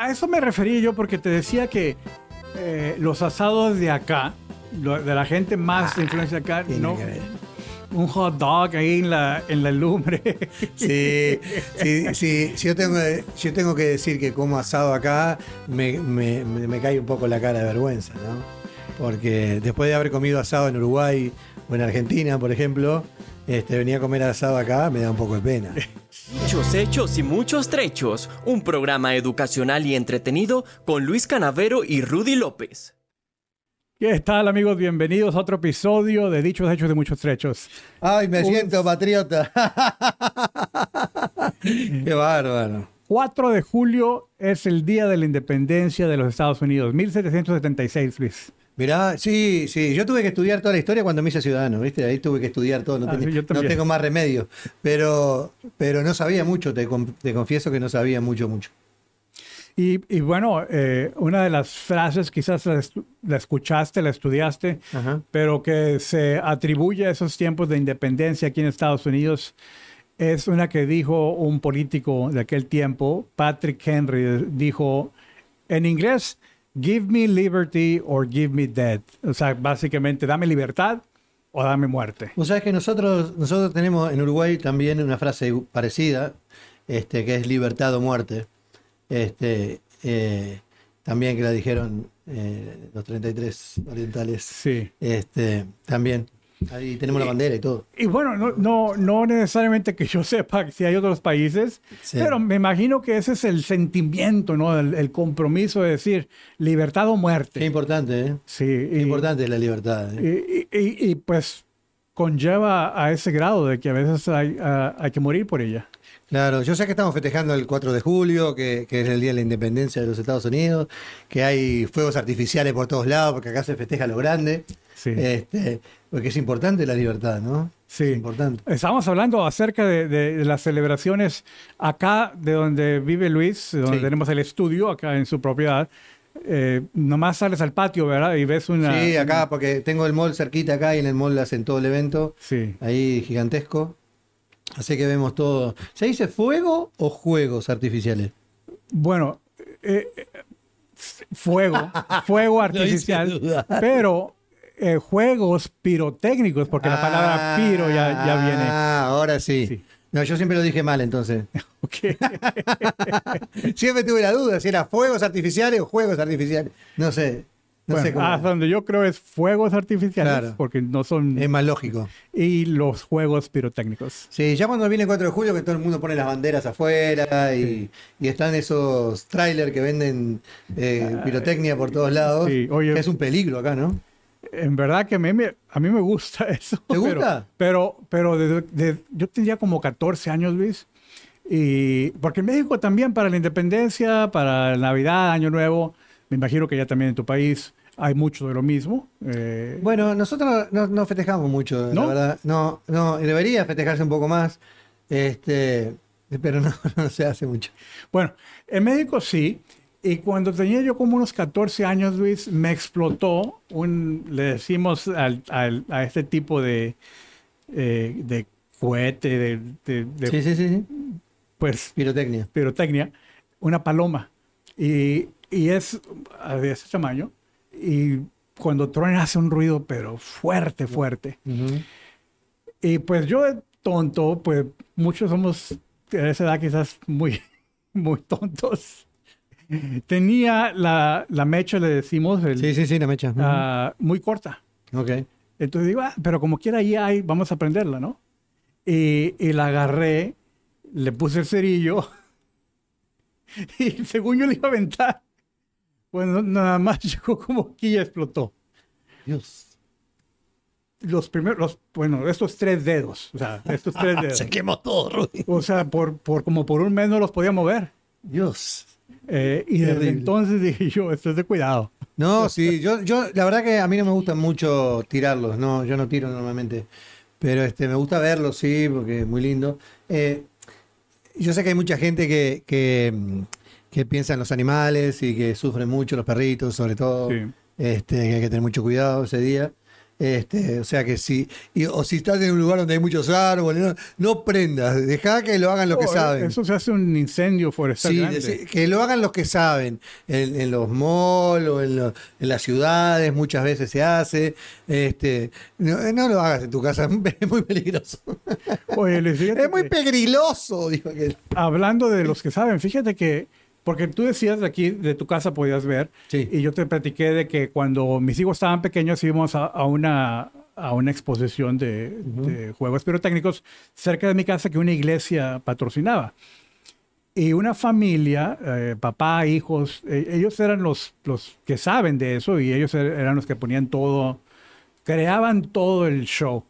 a eso me refería yo porque te decía que eh, los asados de acá, lo- de la gente más de influencia acá, no, un hot dog ahí en la, en la lumbre. Sí, sí, sí. Si yo tengo, si yo tengo que decir que como asado acá, me, me- me- me cae un poco la cara de vergüenza, ¿no? Porque después de haber comido asado en Uruguay o en Argentina, por ejemplo, este, venía a comer asado acá, me da un poco de pena. Dichos hechos y muchos trechos, un programa educacional y entretenido con Luis Canavero y Rudy López. ¿Qué tal amigos? Bienvenidos a otro episodio de Dichos Hechos de Muchos Trechos. Ay, me Un- siento patriota. Qué bárbaro. 4 de julio es el Día de la Independencia de los Estados Unidos, 1776, Luis. Mirá, sí, sí, yo tuve que estudiar toda la historia cuando me hice ciudadano, ¿viste? Ahí tuve que estudiar todo, no, Ah, no tengo más remedio. Pero, pero no sabía mucho, te, con- te confieso que no sabía mucho, mucho. Y, y bueno, eh, una de las frases, quizás la, escuchaste, la estudiaste, Ajá. pero que se atribuye a esos tiempos de independencia aquí en Estados Unidos, es una que dijo un político de aquel tiempo, Patrick Henry, dijo en inglés, give me liberty or give me death. O sea, básicamente, dame libertad o dame muerte. Vos sabés que nosotros, nosotros tenemos en Uruguay también una frase parecida, este, que es libertad o muerte. Este, eh, también que la dijeron eh, los 33 orientales. Sí. Este, también. Ahí tenemos la bandera y todo. Y bueno, no, no, no necesariamente que yo sepa si hay otros países, Sí. pero me imagino que ese es el sentimiento, ¿no? El, el compromiso de decir libertad o Qué muerte. importante, ¿eh? Sí, Qué y, importante la libertad. ¿eh? y, y- y, pues conlleva a ese grado de que a veces hay, a- hay que morir por ella. Claro, yo sé que estamos festejando el 4 de julio, que, que es el Día de la Independencia de los Estados Unidos, que hay fuegos artificiales por todos lados, porque acá se festeja lo grande, Sí. este, porque es importante la libertad, ¿no? Sí. Es importante. Estamos hablando acerca de, de- de las celebraciones acá de donde vive Luis, de donde Sí. tenemos el estudio, acá en su propiedad. Eh, nomás sales al patio, ¿verdad? Y ves una... Sí, acá, porque tengo el mall cerquita acá y en el mall hacen todo el evento, Sí. ahí gigantesco. Así que vemos todo. ¿Se dice fuego o juegos artificiales? Bueno, eh, eh, fuego, fuego artificial, pero eh, juegos pirotécnicos, porque la palabra piro ya, ya viene. Ah, ahora sí. Sí. No, yo siempre lo dije mal entonces. Ok. Siempre tuve la duda si era fuegos artificiales o juegos artificiales. No sé. No Bueno, sé cómo. hasta donde yo creo es fuegos artificiales, Claro. porque no son... Es más lógico. y los juegos pirotécnicos. Sí, ya cuando viene el 4 de julio que todo el mundo pone las banderas afuera y, y están esos trailers que venden eh, pirotecnia por todos lados. Sí, oye- es un peligro acá, ¿no? En verdad que a mí me, a mí me gusta eso. ¿Te pero- gusta? Pero, pero, desde- de- yo tendría como 14 años, Luis. Y porque en México también para la independencia, para Navidad, Año Nuevo, me imagino que ya también en tu país hay mucho de lo mismo. Eh, Bueno, nosotros no, no festejamos mucho, ¿No? la verdad. No, no, debería festejarse un poco más. Este, pero no, no se hace mucho. Bueno, en México sí. Y cuando tenía yo como unos 14 años, Luis, me explotó un, le decimos al- al- a este tipo de, eh, de cohete, de, de- de, Sí, sí, sí, pues, Pirotecnia. pirotecnia, una paloma. Y, y es ah, de ese tamaño. Y cuando truena hace un ruido, pero fuerte, fuerte. Ujú. Y pues yo tonto, pues muchos somos de esa edad quizás muy, muy tontos. Tenía la, la mecha, le decimos, el- Sí, sí, sí, la mecha. Ah, muy corta. Ok. Entonces digo, ah, pero como quiera ahí hay, vamos a prenderla, ¿no? Y, y la agarré, le puse el cerillo y según yo le iba a aventar, bueno, nada más llegó como aquí y explotó. Dios. Los primeros, los, bueno, estos tres dedos, o sea, estos tres dedos. Se quemó todo, Rudy. O sea, por, por como por un mes no los podía mover. Dios. Eh, y desde Terrible. entonces dije yo, esto es de cuidado. No, sí, yo, yo, la verdad que a mí no me gusta mucho tirarlos, no, yo no tiro normalmente, pero este, me gusta verlos, sí, porque es muy lindo. Eh, yo sé que hay mucha gente que, que, que piensa en los animales y que sufren mucho los perritos, sobre todo, Sí. este, que hay que tener mucho cuidado ese día. Este, o sea que si, y- o si estás en un lugar donde hay muchos árboles, no, no prendas, deja que lo hagan los que saben. Eso se hace un incendio forestal Sí, grande. que lo hagan los que saben. En, en los malls o en, lo- en las ciudades muchas veces se hace. Este, no, no lo hagas en tu casa, es muy peligroso. Oye, Es muy peligroso, dijo aquel. hablando de los que saben, fíjate que, porque tú decías de aquí, de tu casa podías ver, Sí. y yo te platiqué de que cuando mis hijos estaban pequeños íbamos a, a una, a una exposición de, de juegos pirotécnicos cerca de mi casa que una iglesia patrocinaba. Y una familia, eh, papá, hijos, eh, ellos eran los, los que saben de eso y ellos er- eran los que ponían todo, creaban todo el show.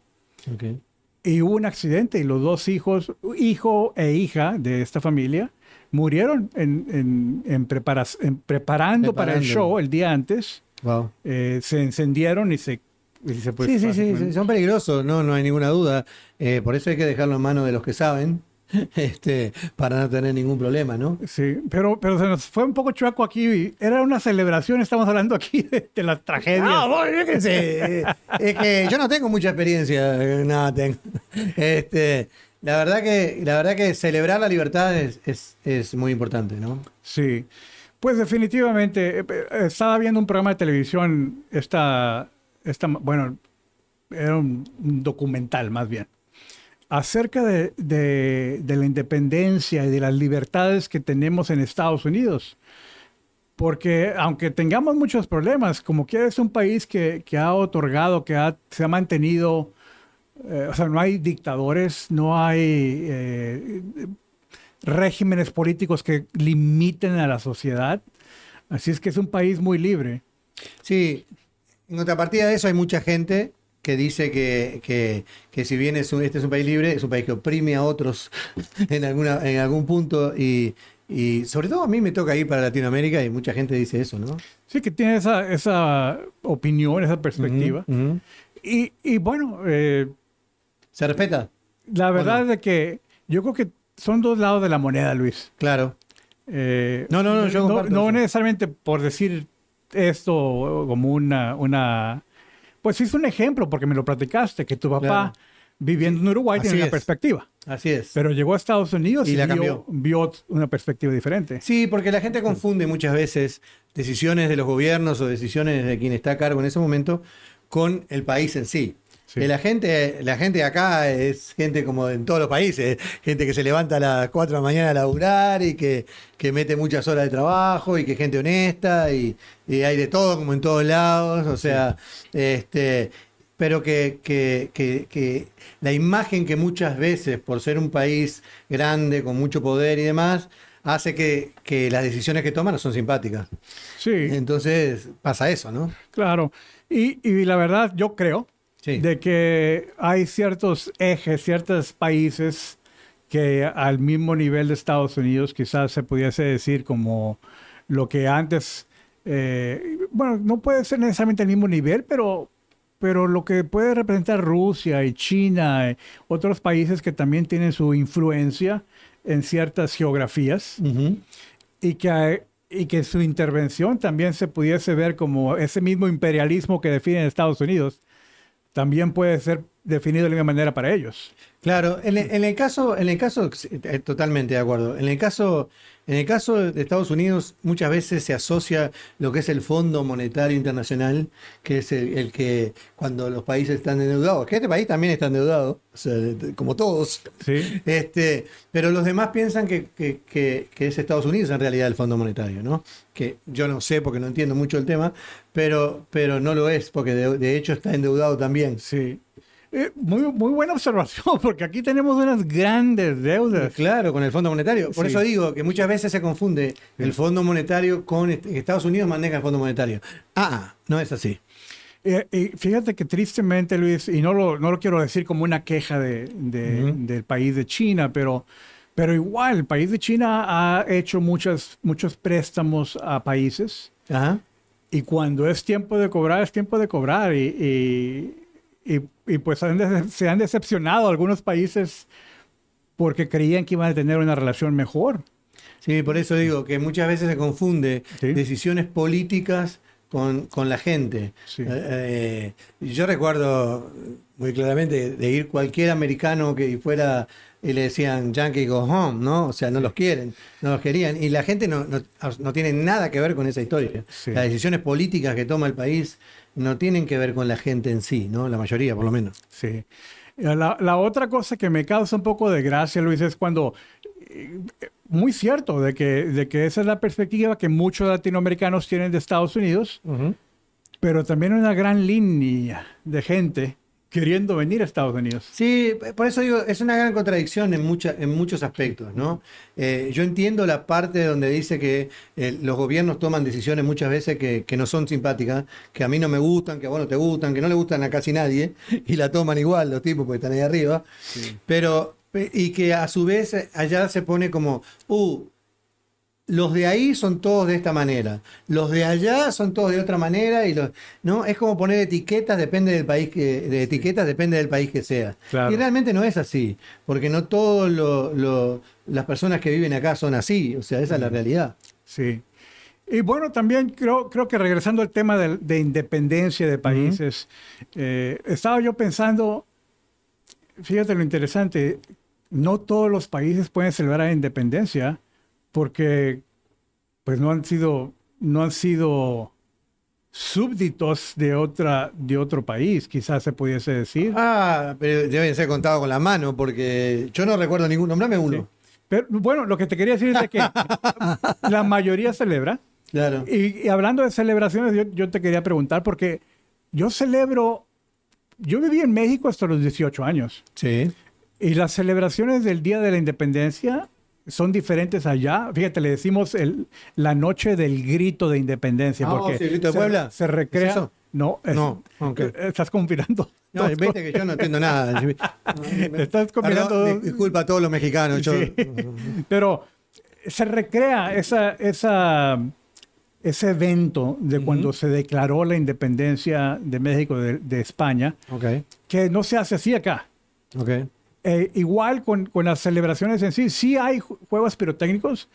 Y hubo un accidente y los dos hijos, hijo e hija de esta familia, murieron en, en- en prepara- en preparando para el show el día antes. Wow. Eh, se encendieron y se... y se, pues, sí, sí, sí, son peligrosos, no, no hay ninguna duda. Eh, por eso hay que dejarlo en manos de los que saben, este, para no tener ningún problema, ¿no? Sí, pero, pero se nos fue un poco chueco aquí. Era una celebración, estamos hablando aquí de, de las tragedias. Yo qué sé. Eh, Es que yo no tengo mucha experiencia, eh, nada tengo. Este, la verdad que, la verdad que celebrar la libertad es, es, es muy importante, ¿no? Sí, pues definitivamente. eh, eh, Estaba viendo un programa de televisión, esta, esta, bueno, era un, documental más bien, acerca de, de- de la independencia y de las libertades que tenemos en Estados Unidos. Porque aunque tengamos muchos problemas, como quiera es un país que, que ha otorgado, que ha- se ha mantenido, eh, o sea, no hay dictadores, no hay eh, regímenes políticos que limiten a la sociedad. Así es que es un país muy libre. Sí, en contrapartida de eso hay mucha gente que dice que, que, que si bien es un- este es un país libre, es un país que oprime a otros en, alguna, en algún punto y, y sobre todo a mí me toca ir para Latinoamérica y mucha gente dice eso, ¿no? Sí, que tiene esa, esa opinión, esa perspectiva. Y, y bueno, eh, ¿Se respeta? la verdad no? es que yo creo que son dos lados de la moneda, Luis. Claro. Eh, No, no, no, yo no, no necesariamente por decir esto como una, una... Pues sí es un ejemplo, porque me lo platicaste, que tu papá Claro. viviendo en Uruguay Así tiene una es. perspectiva. Así es. Pero llegó a Estados Unidos Y y, la vio, cambió. vio una perspectiva diferente. Sí, porque la gente confunde muchas veces decisiones de los gobiernos o decisiones de quien está a cargo en ese momento con el país en sí. Sí. Que la gente, la gente acá es gente como en todos los países, gente que se levanta a las 4 de la mañana a laburar y que, que mete muchas horas de trabajo y que gente honesta y, y hay de todo como en todos lados, o sea, este, pero que, que, que, que la imagen que muchas veces, por ser un país grande, con mucho poder y demás, hace que, que las decisiones que toman no son simpáticas. Sí, Entonces pasa eso, ¿no? claro. Y, y la verdad, yo creo Sí. de que hay ciertos ejes, ciertos países que al mismo nivel de Estados Unidos quizás se pudiese decir como lo que antes, eh, bueno, no puede ser necesariamente el mismo nivel, pero, pero lo que puede representar Rusia y China, eh, otros países que también tienen su influencia en ciertas geografías Ujú. y que, y que su intervención también se pudiese ver como ese mismo imperialismo que define Estados Unidos, también puede ser definido de la misma manera para ellos. Claro, en, el- en el caso, en el caso, eh, totalmente de acuerdo. En el caso, en el caso de Estados Unidos, muchas veces se asocia lo que es el Fondo Monetario Internacional, que es el, el que cuando los países están endeudados, que este país también está endeudado, o sea, de- como todos. ¿sí? Este, pero los demás piensan que, que- que- que es Estados Unidos en realidad el Fondo Monetario, ¿no? Que yo no sé porque no entiendo mucho el tema, pero, pero no lo es, porque de, de hecho está endeudado también. Sí. Eh, muy, muy buena observación, porque aquí tenemos unas grandes deudas. Claro, con el Fondo Monetario. Por Sí. eso digo que muchas veces se confunde el Fondo Monetario con est- Estados Unidos maneja el Fondo Monetario. Ah, no es así. Eh, y fíjate que tristemente, Luis, y no lo, no lo quiero decir como una queja de, de- Ujú. del país de China, pero, pero igual, el país de China ha hecho muchas, muchos préstamos a países Ajá. y cuando es tiempo de cobrar, es tiempo de cobrar. Y, y- y- y, pues han se han decepcionado algunos países porque creían que iban a tener una relación mejor. Sí, por eso digo que muchas veces se confunde Sí. decisiones políticas con, con la gente. Sí. Eh, eh, yo recuerdo muy claramente de ir cualquier americano que fuera y le decían Yankee go home, ¿no? O sea, no los quieren, no los querían. Y la gente no, no, no tiene nada que ver con esa historia. Sí. Las decisiones políticas que toma el país no tienen que ver con la gente en sí, ¿no? La mayoría, por lo menos. Sí. La, la otra cosa que me causa un poco de gracia, Luis, es cuando, eh, muy cierto, de que, de que esa es la perspectiva que muchos latinoamericanos tienen de Estados Unidos, pero también una gran línea de gente queriendo venir a Estados Unidos. Sí, por eso digo, es una gran contradicción en, mucha, en muchos aspectos, ¿no? Eh, yo entiendo la parte donde dice que eh, los gobiernos toman decisiones muchas veces que, que no son simpáticas, que a mí no me gustan, que a vos no te gustan, que no le gustan a casi nadie, y la toman igual los tipos porque están ahí arriba, pero, pe- y que a su vez allá se pone como, uh, los de ahí son todos de esta manera, los de allá son todos de otra manera y los, no es como poner etiquetas depende del país que de etiquetas depende del país que sea. Claro. Y realmente no es así, porque no todas las personas que viven acá son así, o sea, esa es la realidad. Sí. Y bueno, también creo, creo que regresando al tema de, de independencia de países, eh, estaba yo pensando, fíjate lo interesante, no todos los países pueden celebrar la independencia porque pues no han sido, no han sido súbditos de, otra, de otro país, quizás se pudiese decir. Ah, pero deben ser contados con la mano, porque yo no recuerdo ningún, nombrame uno. Pero bueno, lo que te quería decir es de que la mayoría celebra. Claro. Y, y hablando de celebraciones, yo, yo te quería preguntar, porque yo celebro, yo viví en México hasta los 18 años, Sí. y las celebraciones del Día de la Independencia son diferentes allá. Fíjate, le decimos el, la noche del grito de independencia, Ah, porque sí, el grito de se, Puebla. se recrea. ¿Es eso? No, es- No, ok. estás conspirando. No, viste que yo no entiendo nada. Estás Perdón, dos- disculpa a todos los mexicanos. yo- Sí. Pero se recrea esa, esa, ese evento de cuando se declaró la independencia de México de, de España, Ok, que no se hace así acá. ok. Eh, igual con, con las celebraciones en sí, sí hay ju- juegos pirotécnicos,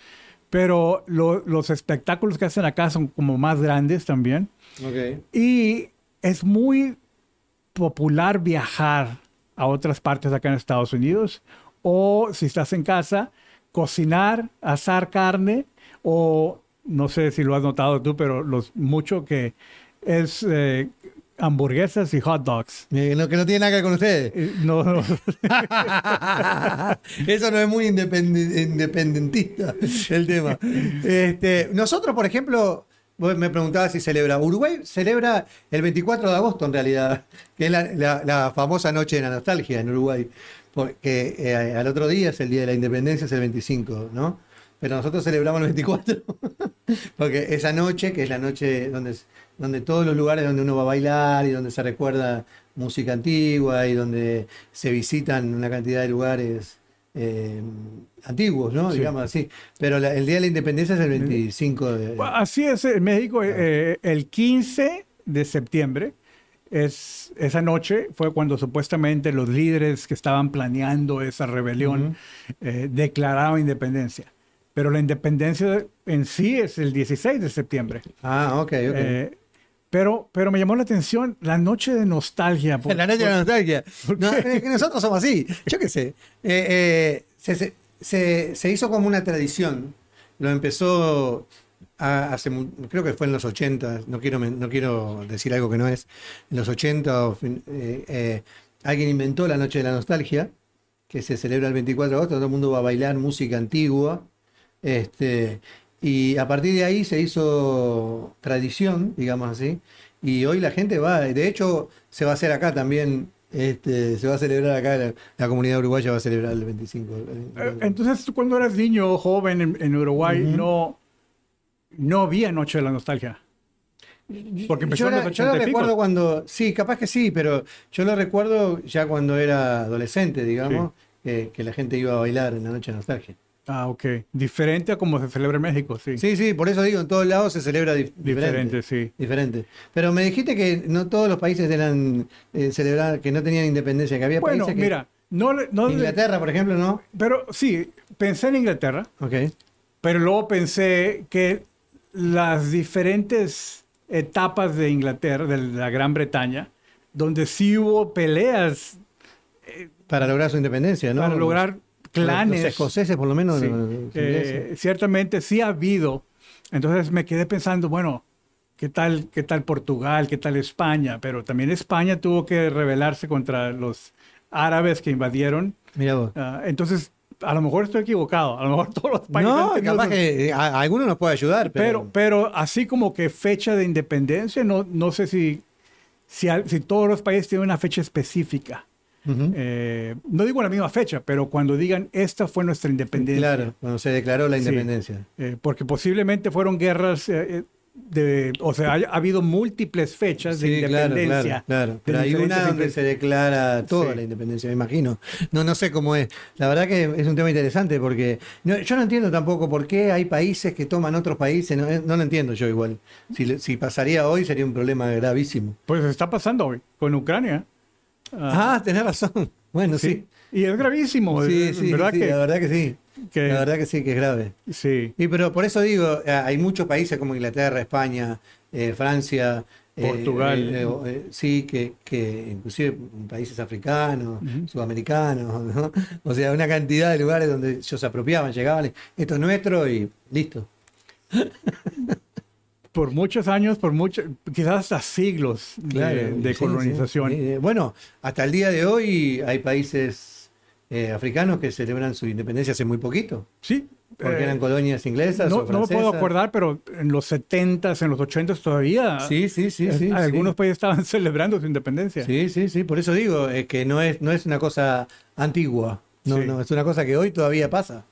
pero lo- los espectáculos que hacen acá son como más grandes también. ok. Y es muy popular viajar a otras partes acá en Estados Unidos o si estás en casa, cocinar, asar carne o no sé si lo has notado tú, pero los mucho que es eh, hamburguesas y hot dogs. Eh, no, que no tiene nada que ver con ustedes. Eh, No, no. Eso no es muy independentista el tema. Este, nosotros, por ejemplo, vos me preguntabas si celebra. Uruguay celebra el 24 de agosto en realidad, que es la, la- la famosa noche de la nostalgia en Uruguay. Porque eh, al otro día es el día de la independencia, es el 25, ¿no? Pero nosotros celebramos el 24, porque esa noche, que es la noche donde, donde todos los lugares donde uno va a bailar y donde se recuerda música antigua y donde se visitan una cantidad de lugares eh, antiguos, ¿no? Sí. Digamos así. Pero la- el Día de la Independencia es el 25 de... Así es, en México eh, el 15 de septiembre es esa noche fue cuando supuestamente los líderes que estaban planeando esa rebelión eh, declararon independencia. Pero la independencia en sí es el 16 de septiembre. Ah, ok, ok. Pero, pero me llamó la atención la noche de nostalgia. por- la noche de nostalgia. ¿Por No, qué? es que nosotros somos así. Yo qué sé. Eh, eh, se, se- se- se hizo como una tradición. Lo empezó a- hace, creo que fue en los 80. No quiero, no quiero decir algo que no es. En los 80 o fin- eh, eh, alguien inventó la noche de la nostalgia, que se celebra el 24 de agosto. Todo el mundo va a bailar música antigua. Este, y a partir de ahí se hizo tradición, digamos así, y hoy la gente va, de hecho se va a hacer acá también, este, se va a celebrar acá, la, la comunidad uruguaya va a celebrar el 25. Eh, Entonces, tú cuando eras niño o joven en, en Uruguay, no, no había Noche de la Nostalgia. Porque empezó yo, en los la- yo lo 80 pico. recuerdo cuando, sí, capaz que sí, pero yo lo recuerdo ya cuando era adolescente, digamos, que, que la gente iba a bailar en la noche de nostalgia. Ah, ok. Diferente a como se celebra en México, sí. Sí, sí, por eso digo, en todos lados se celebra dif- Diferente, sí. Diferente. Pero me dijiste que no todos los países eran eh, celebrar, que no tenían independencia, que había Bueno, países que. mira, no, Inglaterra, por ejemplo, ¿no? pero sí, pensé en Inglaterra, Ok. pero luego pensé que las diferentes etapas de Inglaterra, de la Gran Bretaña, donde sí hubo peleas para lograr su independencia, ¿no? para lograr clanes. Los escoceses, por lo menos. Sí. Eh, ciertamente sí ha habido. Entonces me quedé pensando, bueno, ¿qué tal, ¿qué tal Portugal? ¿Qué tal España? Pero también España tuvo que rebelarse contra los árabes que invadieron. Mira vos. Ah, entonces, a lo mejor estoy equivocado. A lo mejor todos los países. No, capaz que eh, a, a alguno nos puede ayudar, pero. Pero, pero así como que fecha de independencia, no, no sé si, si, si todos los países tienen una fecha específica. Eh, no digo la misma fecha, pero cuando digan esta fue nuestra independencia. Claro, cuando se declaró la Sí. independencia. Eh, porque posiblemente fueron guerras, eh, de, o sea, ha, ha habido múltiples fechas de Sí, claro, independencia. claro, claro. de Pero hay una donde se declara toda Sí. la independencia, me imagino. No, no sé cómo es. La verdad que es un tema interesante porque no- yo no entiendo tampoco por qué hay países que toman otros países. No, no lo entiendo yo igual. Si, si pasaría hoy sería un problema gravísimo. Pues está pasando hoy con Ucrania. Ah, tenés razón. Bueno, sí. Y es gravísimo. Sí, eh, sí, ¿verdad sí, que, la verdad que sí. que- La verdad que sí, que es grave. sí. Y pero por eso digo, eh, hay muchos países como Inglaterra, España, eh, Francia, Portugal. eh, eh, eh, sí, que, que inclusive países africanos, sudamericanos, ¿no? O sea, una cantidad de lugares donde ellos se apropiaban, llegaban, esto es nuestro y listo. Por muchos años, por muchos, quizás hasta siglos de, de sí, colonización. sí. Eh, bueno, hasta el día de hoy hay países eh, africanos que celebran su independencia hace muy poquito, Sí. porque eh, eran colonias inglesas no, o no me puedo francesas. acordar, pero en los 70s, en los 80s todavía, Sí, sí, sí, eh, sí. algunos sí. países estaban celebrando su independencia. Sí, sí, sí, por eso digo, es que no es, no es una cosa antigua, no, Sí. no, es una cosa que hoy todavía pasa,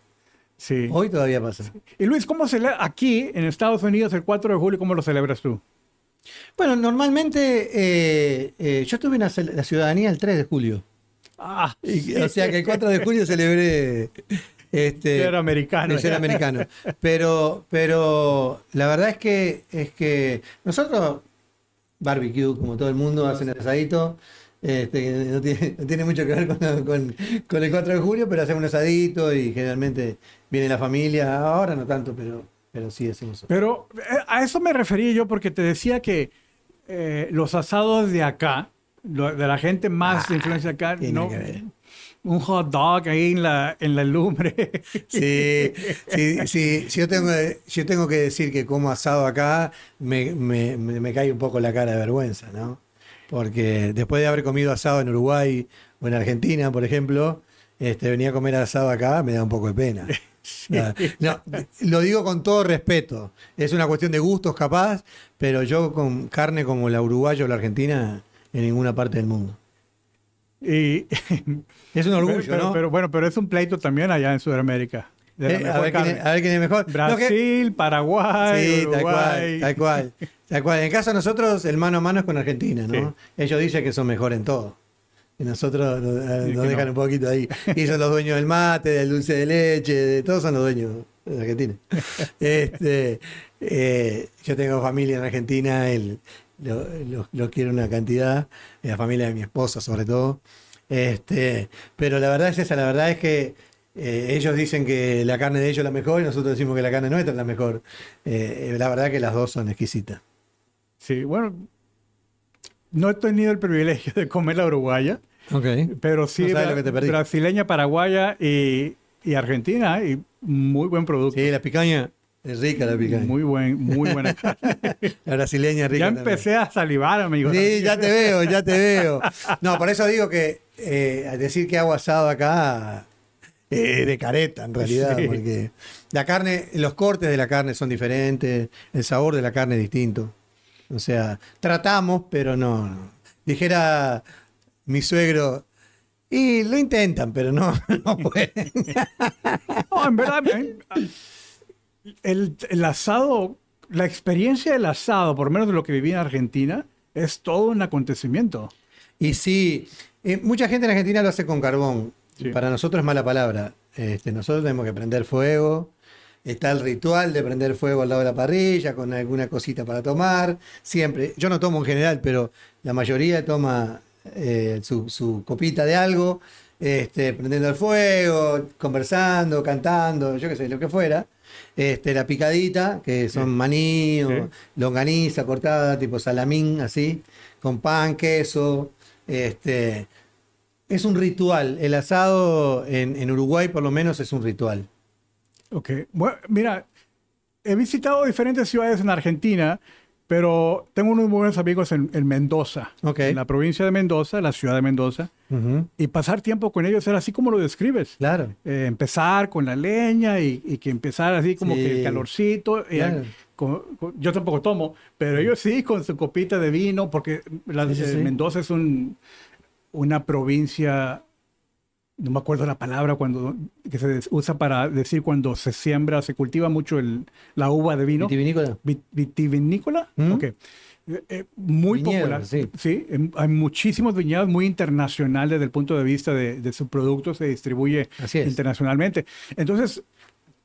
Sí. hoy todavía pasa. Y Luis, ¿cómo se aquí en Estados Unidos el 4 de julio, cómo lo celebras tú? Bueno, normalmente eh, eh, yo tuve una la ciudadanía el 3 de julio, Ah, Y- o sea que el 4 de julio celebré este, ser americano. ser americano, pero, pero la verdad es que, es que nosotros, barbecue, como todo el mundo, hacen asadito, este, no, tiene, no tiene mucho que ver con, con- con el 4 de julio, pero hacemos un asadito y generalmente viene la familia, ahora no tanto, pero, pero sí hacemos. Pero eh, a eso me refería yo porque te decía que eh, los asados de acá, lo- de la gente más de influencia acá, no, que ver. un hot dog ahí en la, en la lumbre. Sí, sí, sí, si yo tengo, yo tengo que decir que como asado acá, me, me, me- me cae un poco la cara de vergüenza, ¿no? Porque después de haber comido asado en Uruguay o en Argentina, por ejemplo, este, venía a comer asado acá, me da un poco de pena. No, lo digo con todo respeto. Es una cuestión de gustos capaz, pero yo con carne como la uruguaya o la argentina, en ninguna parte del mundo. y, Es un orgullo, pero, ¿no? pero bueno, pero es un pleito también allá en Sudamérica. De Eh, a, ver quién es, carne. a ver quién es mejor. No, que- Brasil, Paraguay, Sí, tal cual, Uruguay. tal cual, tal cual. En el caso de nosotros, el mano a mano es con Argentina, ¿no? Sí. Ellos dicen que son mejor en todo. Y nosotros nos, eh, nos dejan no. un poquito ahí. Y son los dueños del mate, del dulce de leche, de todos son los dueños de Argentina. Este, eh, yo tengo familia en Argentina, el- lo, lo- lo quiero una cantidad, la familia de mi esposa sobre todo. Este, pero la verdad es esa, la verdad es que eh, ellos dicen que la carne de ellos es la mejor y nosotros decimos que la carne nuestra es la mejor. Eh, la verdad que las dos son exquisitas. Sí, bueno, no he tenido el privilegio de comer la uruguaya, Ok. pero sí No perdiste. brasileña, paraguaya y, y argentina, y muy buen producto. Sí, la picaña es rica la picaña. Muy buen, muy buena carne. La brasileña es rica. ya también. empecé a salivar, amigo. Sí, ya te veo, ya te veo. No, por eso digo que eh, decir que hago asado acá eh, de careta, en realidad, Sí. porque la carne, los cortes de la carne son diferentes, el sabor de la carne es distinto. O sea, tratamos, pero no. no. Dijera mi suegro, y lo intentan, pero no, no pueden. No, en verdad, el, el asado, la experiencia del asado, por lo menos de lo que viví en Argentina, es todo un acontecimiento. Y sí, eh, mucha gente en Argentina lo hace con carbón. Sí. Para nosotros es mala palabra. Este, nosotros tenemos que prender fuego. Está el ritual de prender fuego al lado de la parrilla con alguna cosita para tomar. Siempre. Yo no tomo en general, pero la mayoría toma eh, su, su copita de algo, este, prendiendo el fuego, conversando, cantando, yo qué sé, lo que fuera. Este, la picadita, que son maní o Sí. longaniza cortada, tipo salamín, así, con pan, queso. Este, es un ritual. El asado en, en Uruguay, por lo menos, es un ritual. Ok. Bueno, mira, he visitado diferentes ciudades en Argentina, pero tengo unos buenos amigos en, en Mendoza, Ok. en la provincia de Mendoza, la ciudad de Mendoza, y pasar tiempo con ellos era así como lo describes. Claro. Eh, empezar con la leña y, y que empezar así como Sí. que el calorcito. eh, con- con- yo tampoco tomo, pero ellos sí con su copita de vino, porque la, Sí, sí, sí. Mendoza es un, una provincia, no me acuerdo la palabra cuando que se usa para decir cuando se siembra, se cultiva mucho el, la uva de vino. ¿Vitivinícola? Vit- ¿Vitivinícola? ¿Mm? Ok. Eh, eh, muy Viñedo, popular. sí. em, hay muchísimos viñedos muy internacional desde el punto de vista de, de su producto, se distribuye internacionalmente. Entonces,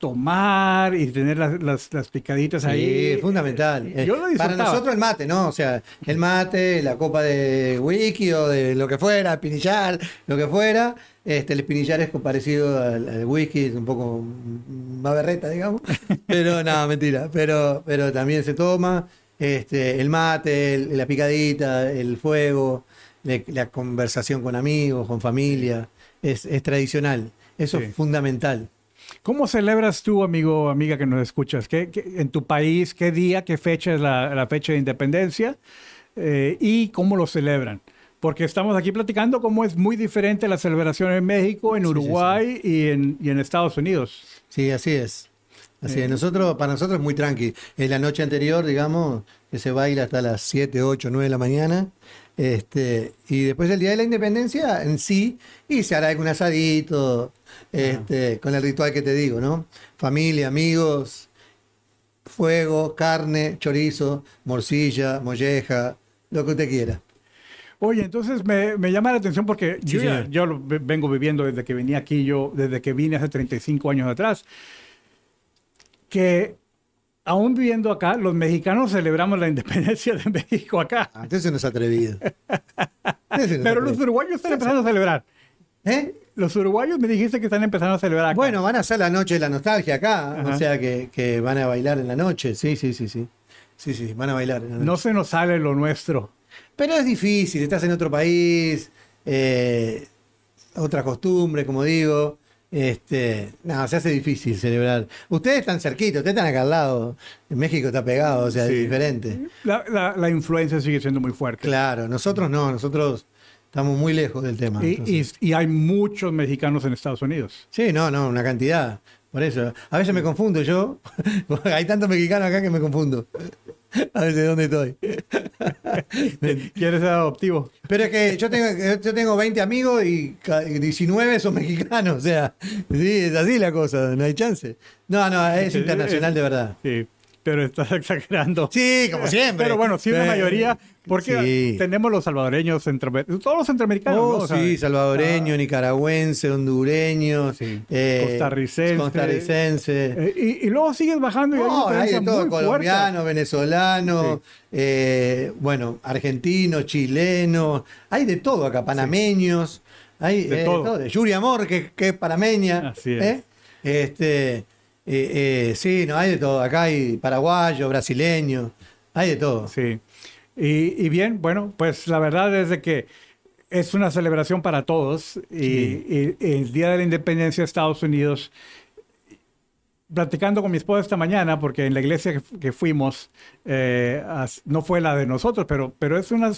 tomar y tener las, las, las picaditas Sí, ahí. es fundamental. eh, Yo lo Para nosotros el mate, ¿no? O sea, el mate, la copa de whisky o de lo que fuera, espinillar, lo que fuera. Este, el espinillar es parecido al, al whisky, es un poco más berreta, digamos. Pero no, mentira. Pero, pero también se toma. Este, el mate, el- la picadita, el fuego, le- la conversación con amigos, con familia. Es, es tradicional. Eso Sí. es fundamental. ¿Cómo celebras tú, amigo o amiga que nos escuchas? ¿Qué, qué- en tu país, qué día, qué fecha es la, la fecha de independencia? Eh, ¿Y cómo lo celebran? Porque estamos aquí platicando cómo es muy diferente la celebración en México, en Sí, sí, Uruguay Y, en, y en Estados Unidos. Sí, así es. Así es. Nosotros, para nosotros es muy tranqui. En la noche anterior, digamos, que se baila hasta las 7, 8, 9 de la mañana. Este, y después del Día de la Independencia en sí, y se hará algún asadito, este, con el ritual que te digo, ¿no? Familia, amigos, fuego, carne, chorizo, morcilla, molleja, lo que usted quiera. Oye, entonces me, me llama la atención porque Sí, yo, ya- yo vengo viviendo desde que venía aquí, yo desde que vine hace 35 años atrás, que aún viviendo acá, los mexicanos celebramos la independencia de México acá, Ah, entonces no es atrevido. Pero los uruguayos están empezando a celebrar. ¿Eh? Los uruguayos me dijiste que están empezando a celebrar acá. Bueno, van a hacer la noche de la nostalgia acá, Ajá. o sea que, que van a bailar en la noche, sí, sí, sí, sí. Sí, sí, van a bailar en la noche. no se nos sale lo nuestro. Pero es difícil, estás en otro país, eh, otra costumbre, como digo. Este, no, se hace difícil celebrar. Ustedes están cerquitos, ustedes están acá al lado. En México está pegado, o sea, Sí. es diferente. La, la- la influencia sigue siendo muy fuerte. Claro, nosotros no, nosotros estamos muy lejos del tema. Y, entonces. y- y hay muchos mexicanos en Estados Unidos. Sí, no, no, una cantidad. Por eso, a veces me confundo yo. Hay tantos mexicanos acá que me confundo. A veces dónde estoy. ¿Quieres ser adoptivo? Pero es que yo tengo, yo tengo 20 amigos y ca- y 19 son mexicanos. O sea, sí, es así la cosa, no hay chance. No, no, es internacional de verdad. Sí, pero estás exagerando. Sí, como siempre. Pero bueno, sí, la mayoría, porque sí. tenemos los salvadoreños, todos los centroamericanos. Oh, sí, salvadoreño, ah, nicaragüense, hondureño, Sí. eh, Costarricense. costarricense. eh, y, y luego sigues bajando y hay No, hay de todo, fuerte. colombiano, venezolano, eh, bueno, argentino, chileno, hay de todo acá, panameños, hay De todo. de Yuri Amor, que, que es panameña. Así es. Este, eh, eh, sí, no, hay de todo, acá hay paraguayo, brasileño, hay de todo. Sí. Y, y bien, bueno, pues la verdad es de que es una celebración para todos y, y- y el Día de la Independencia de Estados Unidos, platicando con mi esposa esta mañana, porque en la iglesia que, fuimos, eh, no fue la de nosotros, pero, pero es, una,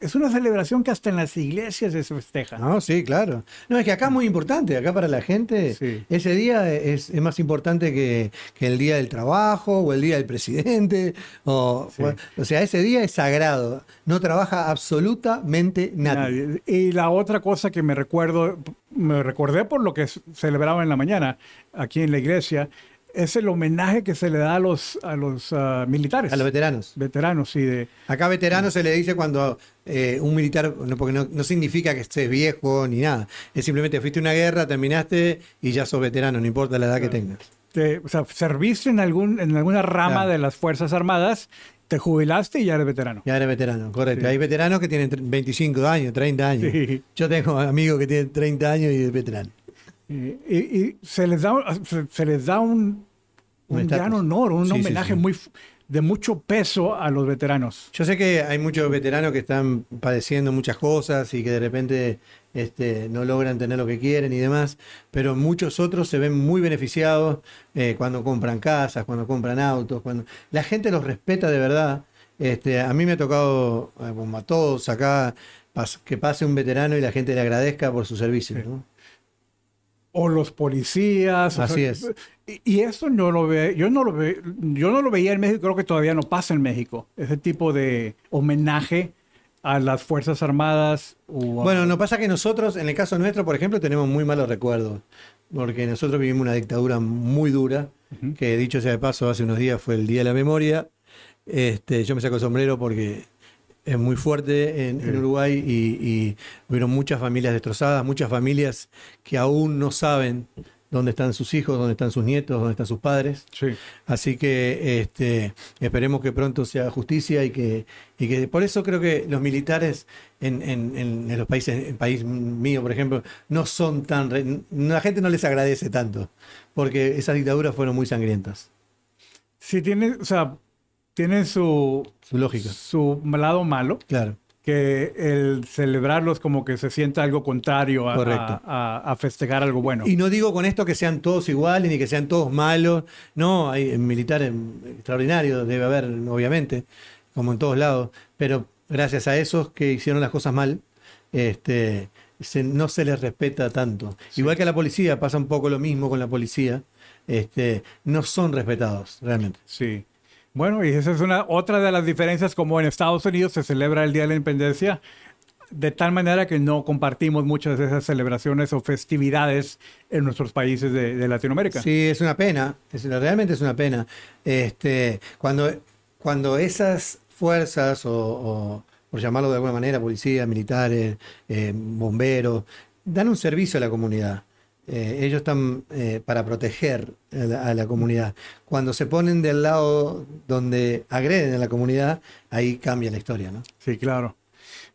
es una celebración que hasta en las iglesias se festeja. No, sí, claro. No, es que acá es muy importante, acá para la gente, Sí. ese día es, es más importante que, que el día del trabajo o el día del presidente. O, Sí. o sea, ese día es sagrado, no trabaja absolutamente nadie. Nadie. Y la otra cosa que me recuerdo, me recordé por lo que celebraba en la mañana aquí en la iglesia, es el homenaje que se le da a los, a los ah, militares, A los veteranos. veteranos y de... Acá veterano se le dice cuando eh, un militar, no, porque no, no significa que estés viejo ni nada, es simplemente fuiste a una guerra, terminaste y ya sos veterano, no importa la edad que tengas. de- o sea, serviste en, algún, en alguna rama Claro. de las Fuerzas Armadas, te jubilaste y ya eres veterano. Ya eres veterano, correcto. Sí. Hay veteranos que tienen tre- 25 años, 30 años. Sí. Yo tengo amigos que tienen 30 años y es veterano. Y, y- y se les da, se, se les da un, un, estatus. gran honor, un Sí, homenaje sí. muy de mucho peso a los veteranos. Yo sé que hay muchos veteranos que están padeciendo muchas cosas y que de repente este, no logran tener lo que quieren y demás, pero muchos otros se ven muy beneficiados eh, cuando compran casas, cuando compran autos, cuando la gente los respeta de verdad. Este, a mí me ha tocado, eh, como a todos acá, que pase un veterano y la gente le agradezca por su servicio. ¿no? O los policías. o Así sea, es. Y, y eso no lo ve, yo no lo ve, yo no lo veía en México, creo que todavía no pasa en México. Ese tipo de homenaje a las Fuerzas Armadas. o a- Bueno, no pasa que nosotros, en el caso nuestro, por ejemplo, tenemos muy malos recuerdos, porque nosotros vivimos una dictadura muy dura, que dicho sea de paso, hace unos días fue el Día de la Memoria. Este, yo me saco el sombrero porque es muy fuerte en, en Uruguay y, y hubieron muchas familias destrozadas, muchas familias que aún no saben dónde están sus hijos, dónde están sus nietos, dónde están sus padres. Sí. Así que este, esperemos que pronto se haga justicia y que, y que por eso creo que los militares en, en- en- en los países, en el país mío, por ejemplo, no son tan... re- la gente no les agradece tanto, porque esas dictaduras fueron muy sangrientas. Sí, tiene, o sea, tiene su, Su lógica. su lado malo, Claro. que el celebrarlos como que se sienta algo contrario a, Correcto. a- a- a festejar algo bueno. Y no digo con esto que sean todos iguales ni que sean todos malos. No, hay militares extraordinarios, debe haber, obviamente, como en todos lados. Pero gracias a esos que hicieron las cosas mal, este, se- no se les respeta tanto. Igual que a la policía, pasa un poco lo mismo con la policía. Este, no son respetados, realmente. Sí. Bueno, y esa es una otra de las diferencias como en Estados Unidos se celebra el Día de la Independencia de tal manera que no compartimos muchas de esas celebraciones o festividades en nuestros países de, Latinoamérica. Sí, es una pena, es realmente es una pena. Este, cuando, cuando esas fuerzas, o, por llamarlo de alguna manera, policía, militares, eh, bomberos, dan un servicio a la comunidad. Eh, ellos están eh, para proteger a la, a la comunidad. Cuando se ponen del lado donde agreden a la comunidad, ahí cambia la historia, ¿no? Sí, claro.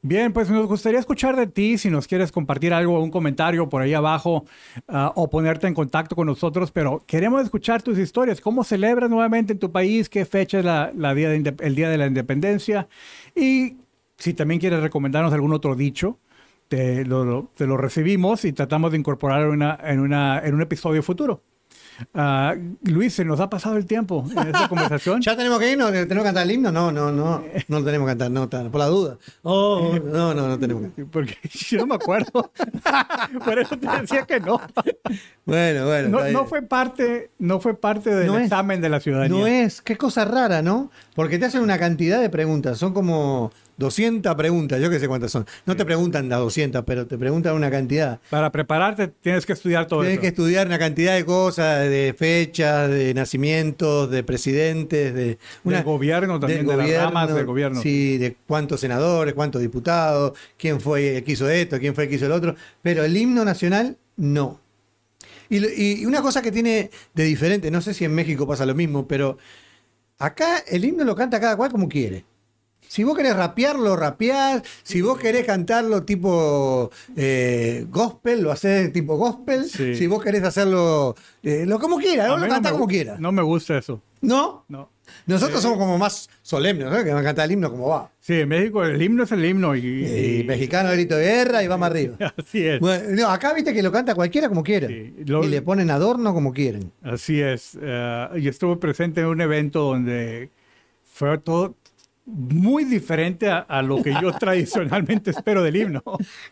Bien, pues nos gustaría escuchar de ti si nos quieres compartir algo, un comentario por ahí abajo ah, o ponerte en contacto con nosotros, pero queremos escuchar tus historias. ¿Cómo celebras nuevamente en tu país? ¿Qué fecha es la, día de el Día de la Independencia? Y si también quieres recomendarnos algún otro dicho, te lo, lo- te lo recibimos y tratamos de incorporar en, una, en, una, en un episodio futuro. Ah, Luis, se nos ha pasado el tiempo en esta conversación. ¿Ya tenemos que irnos? ¿Tenemos que cantar el himno? No, no, no. No lo tenemos que cantar, no, por la duda. Oh, no, no, no tenemos que Porque yo no me acuerdo. Por eso te decía que no. Bueno, bueno. No, no fue parte, no fue parte del No es. examen de la ciudadanía. No es, qué cosa rara, ¿no? Porque te hacen una cantidad de preguntas, son como 200 preguntas, yo qué sé cuántas son. No te preguntan las 200, pero te preguntan una cantidad. Para prepararte tienes que estudiar todo Tienes eso. que estudiar una cantidad de cosas, de fechas, de nacimientos, de presidentes, de Del gobierno también, de las ramas del gobierno. Sí, de cuántos senadores, cuántos diputados, quién fue el que hizo esto, quién fue el que hizo el otro. Pero el himno nacional, no. Y una cosa que tiene de diferente, no sé si en México pasa lo mismo, pero acá el himno lo canta cada cual como quiere. Si vos querés rapearlo, rapeás. Si vos querés cantarlo tipo eh, gospel, lo hacés tipo gospel. Sí. Si vos querés hacerlo eh, lo como quieras, A vos mí lo no cantás como quieras. No me gusta eso. ¿No? No. Nosotros somos como más solemnes, ¿no? Que van a cantar el himno como va. Sí, en México el himno es el himno y, Y y- mexicano grito de guerra y va más arriba. así es. Bueno, no, acá viste que lo canta cualquiera como quiera. Sí, lo- Y le ponen adorno como quieren. Así es. Eh, yo estuve presente en un evento donde fue todo muy diferente a, a lo que yo tradicionalmente espero del himno.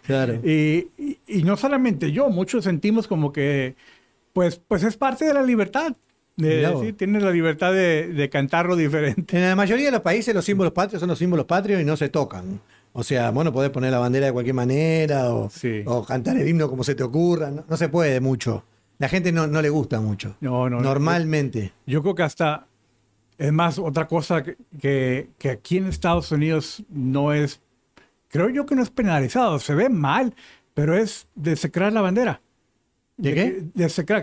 Claro. Y, y- y no solamente yo, muchos sentimos como que, pues, pues es parte de la libertad. De, sí, tienes la libertad de, de cantarlo diferente. En la mayoría de los países los símbolos patrios son los símbolos patrios y no se tocan. O sea, vos no podés poner la bandera de cualquier manera o, Sí. o cantar el himno como se te ocurra. No, no se puede mucho. La gente no, no le gusta mucho. No, no. Normalmente. Yo creo que hasta, es más, otra cosa que, que, que aquí en Estados Unidos no es, creo yo que no es penalizado, se ve mal, pero es desecrar la bandera. ¿De qué?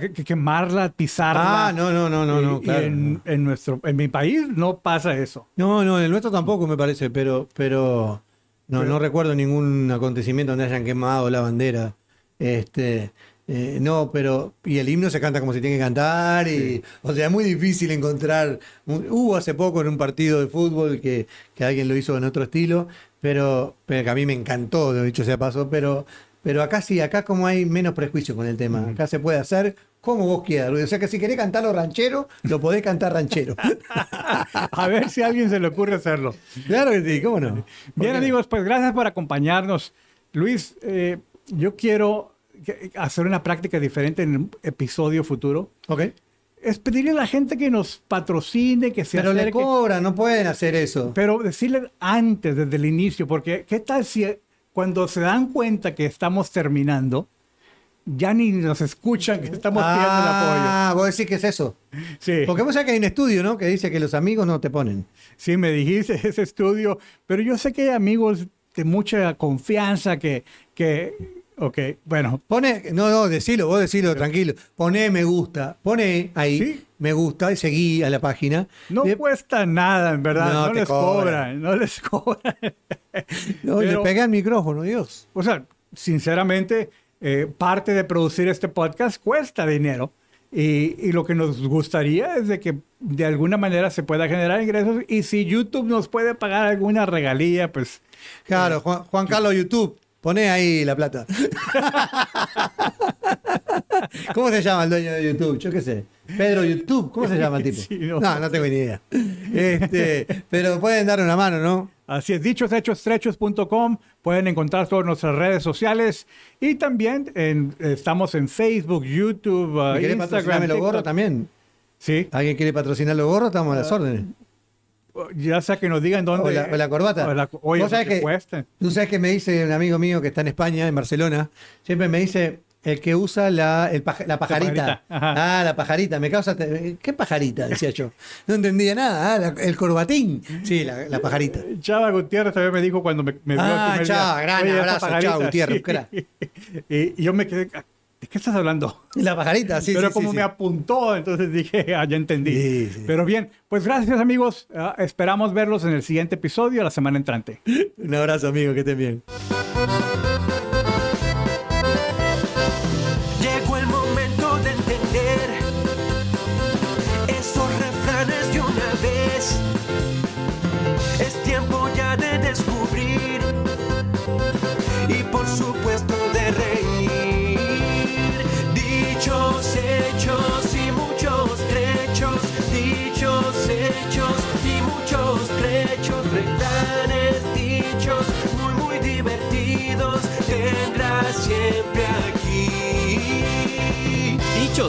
Que, que quemarla, pisarla. Ah, no, no, no, no, no, claro. en, en nuestro, en mi país no pasa eso. No, no, en el nuestro tampoco me parece, pero, pero no, Pero- no recuerdo ningún acontecimiento donde hayan quemado la bandera. Este, Eh, no, pero. Y el himno se canta como se tiene que cantar. Y, O sea, es muy difícil encontrar. Hubo hace poco en un partido de fútbol que, que alguien lo hizo en otro estilo, pero, pero que a mí me encantó, de dicho sea paso, pero. Pero acá sí, acá como hay menos prejuicio con el tema. Acá se puede hacer como vos quieras. O sea que si querés cantarlo ranchero, lo podés cantar ranchero. a ver si a alguien se le ocurre hacerlo. Claro que sí, cómo no. Bien amigos, pues gracias por acompañarnos. Luis, eh, yo quiero hacer una práctica diferente en un episodio futuro. Ok. Es pedirle a la gente que nos patrocine, que se Pero le cobran, no pueden hacer eso. Pero decirle antes, desde el inicio, porque ¿qué tal si cuando se dan cuenta que estamos terminando, ya ni nos escuchan que estamos pidiendo el apoyo. Ah, vos decís que es eso. Sí. Porque vos sabés que hay un estudio, ¿no? Que dice que los amigos no te ponen. Sí, me dijiste ese estudio, pero yo sé que hay amigos de mucha confianza que, que Ok, bueno. Pone, no, no, decilo, vos decilo tranquilo. Pone me gusta, pone ahí me gusta y seguí a la página. No cuesta nada, en verdad. No, les cobran. no les cobran. no, le pegué al micrófono, Dios. O sea, sinceramente, eh, parte de producir este podcast cuesta dinero. Y, y, lo que nos gustaría es de que de alguna manera se pueda generar ingresos y si YouTube nos puede pagar alguna regalía, pues... Claro, Juan, Juan Carlos YouTube, Poné ahí la plata. ¿Cómo se llama el dueño de YouTube? Yo qué sé. Pedro YouTube, ¿cómo se llama el tipo? no. no. tengo ni idea. Este, pero pueden dar una mano, ¿no? Así es, dichoshechos.com. Pueden encontrar todas nuestras redes sociales y también estamos en Facebook, YouTube, uh, Instagram. los gorros también? Sí. ¿Alguien quiere patrocinar los gorros? Estamos a las uh, órdenes ya sea que nos digan dónde. O la, corbata. ¿Vos sabés que, Tú sabes que me dice un amigo mío que está en España, en Barcelona, siempre me dice el que usa la, la pajarita. ah, la pajarita. Me causa. ¿Qué pajarita? Decía yo. No entendía nada. Ah, el corbatín. Sí, la, pajarita. Chava Gutiérrez también me dijo cuando me, me vio. Ah, Chava, gran abrazo, Chava Gutiérrez. y yo me quedé ¿De qué estás hablando? La pajarita, sí. Pero como me apuntó, entonces dije, ah, ya entendí. Pero bien, pues gracias amigos. Ah, esperamos verlos en el siguiente episodio la semana entrante. Un abrazo amigo, que estén bien.